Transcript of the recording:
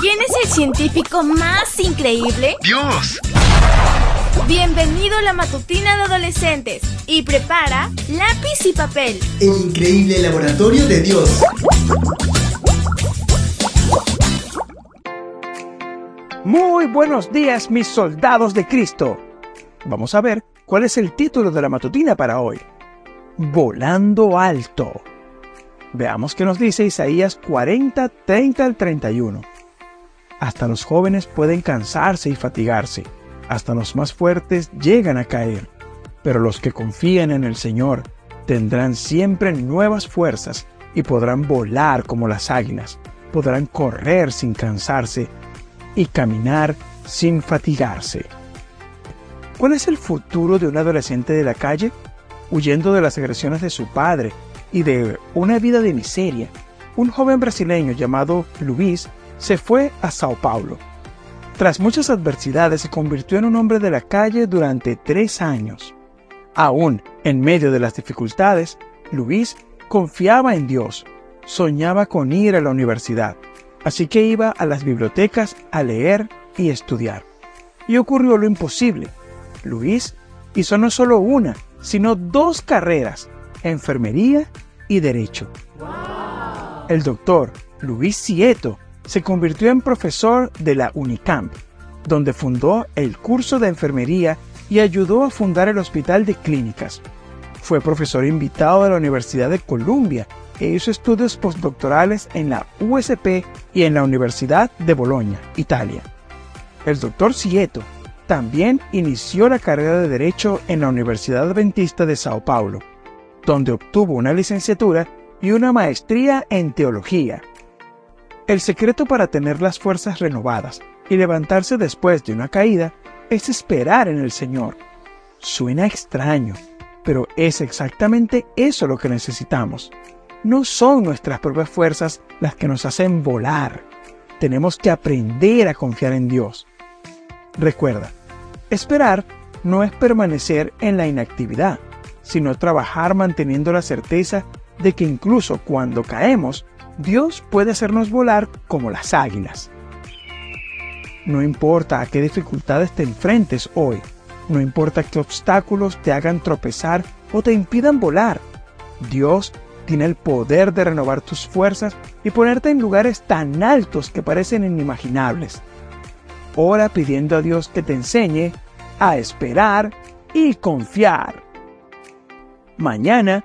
¿Quién es el científico más increíble? ¡Dios! Bienvenido a la matutina de adolescentes y prepara lápiz y papel. El increíble laboratorio de Dios. Muy buenos días, mis soldados de Cristo. Vamos a ver cuál es el título de la matutina para hoy. Volando alto. Veamos qué nos dice Isaías 40, 30 al 31. Hasta los jóvenes pueden cansarse y fatigarse, hasta los más fuertes llegan a caer, pero los que confían en el Señor tendrán siempre nuevas fuerzas y podrán volar como las águilas, podrán correr sin cansarse y caminar sin fatigarse. ¿Cuál es el futuro de un adolescente de la calle? Huyendo de las agresiones de su padre y de una vida de miseria, un joven brasileño llamado Luis se fue a Sao Paulo. Tras muchas adversidades se convirtió en un hombre de la calle durante tres años. Aún en medio de las dificultades, Luis confiaba en Dios, soñaba con ir a la universidad, así que iba a las bibliotecas a leer y estudiar. Y ocurrió lo imposible. Luis hizo no solo una, sino dos carreras, enfermería y derecho. El doctor Luis Sieto se convirtió en profesor de la Unicamp, donde fundó el curso de enfermería y ayudó a fundar el Hospital de Clínicas. Fue profesor invitado de la Universidad de Columbia e hizo estudios postdoctorales en la USP y en la Universidad de Bolonia, Italia. El doctor Sieto también inició la carrera de Derecho en la Universidad Adventista de Sao Paulo, donde obtuvo una licenciatura y una maestría en Teología el secreto para tener las fuerzas renovadas y levantarse después de una caída es esperar en el Señor. Suena extraño, pero es exactamente eso lo que necesitamos. No son nuestras propias fuerzas las que nos hacen volar. Tenemos que aprender a confiar en Dios. Recuerda, esperar no es permanecer en la inactividad, sino trabajar manteniendo la certeza de que incluso cuando caemos, Dios puede hacernos volar como las águilas. No importa a qué dificultades te enfrentes hoy, no importa qué obstáculos te hagan tropezar o te impidan volar, Dios tiene el poder de renovar tus fuerzas y ponerte en lugares tan altos que parecen inimaginables. Ora pidiendo a Dios que te enseñe a esperar y confiar. Mañana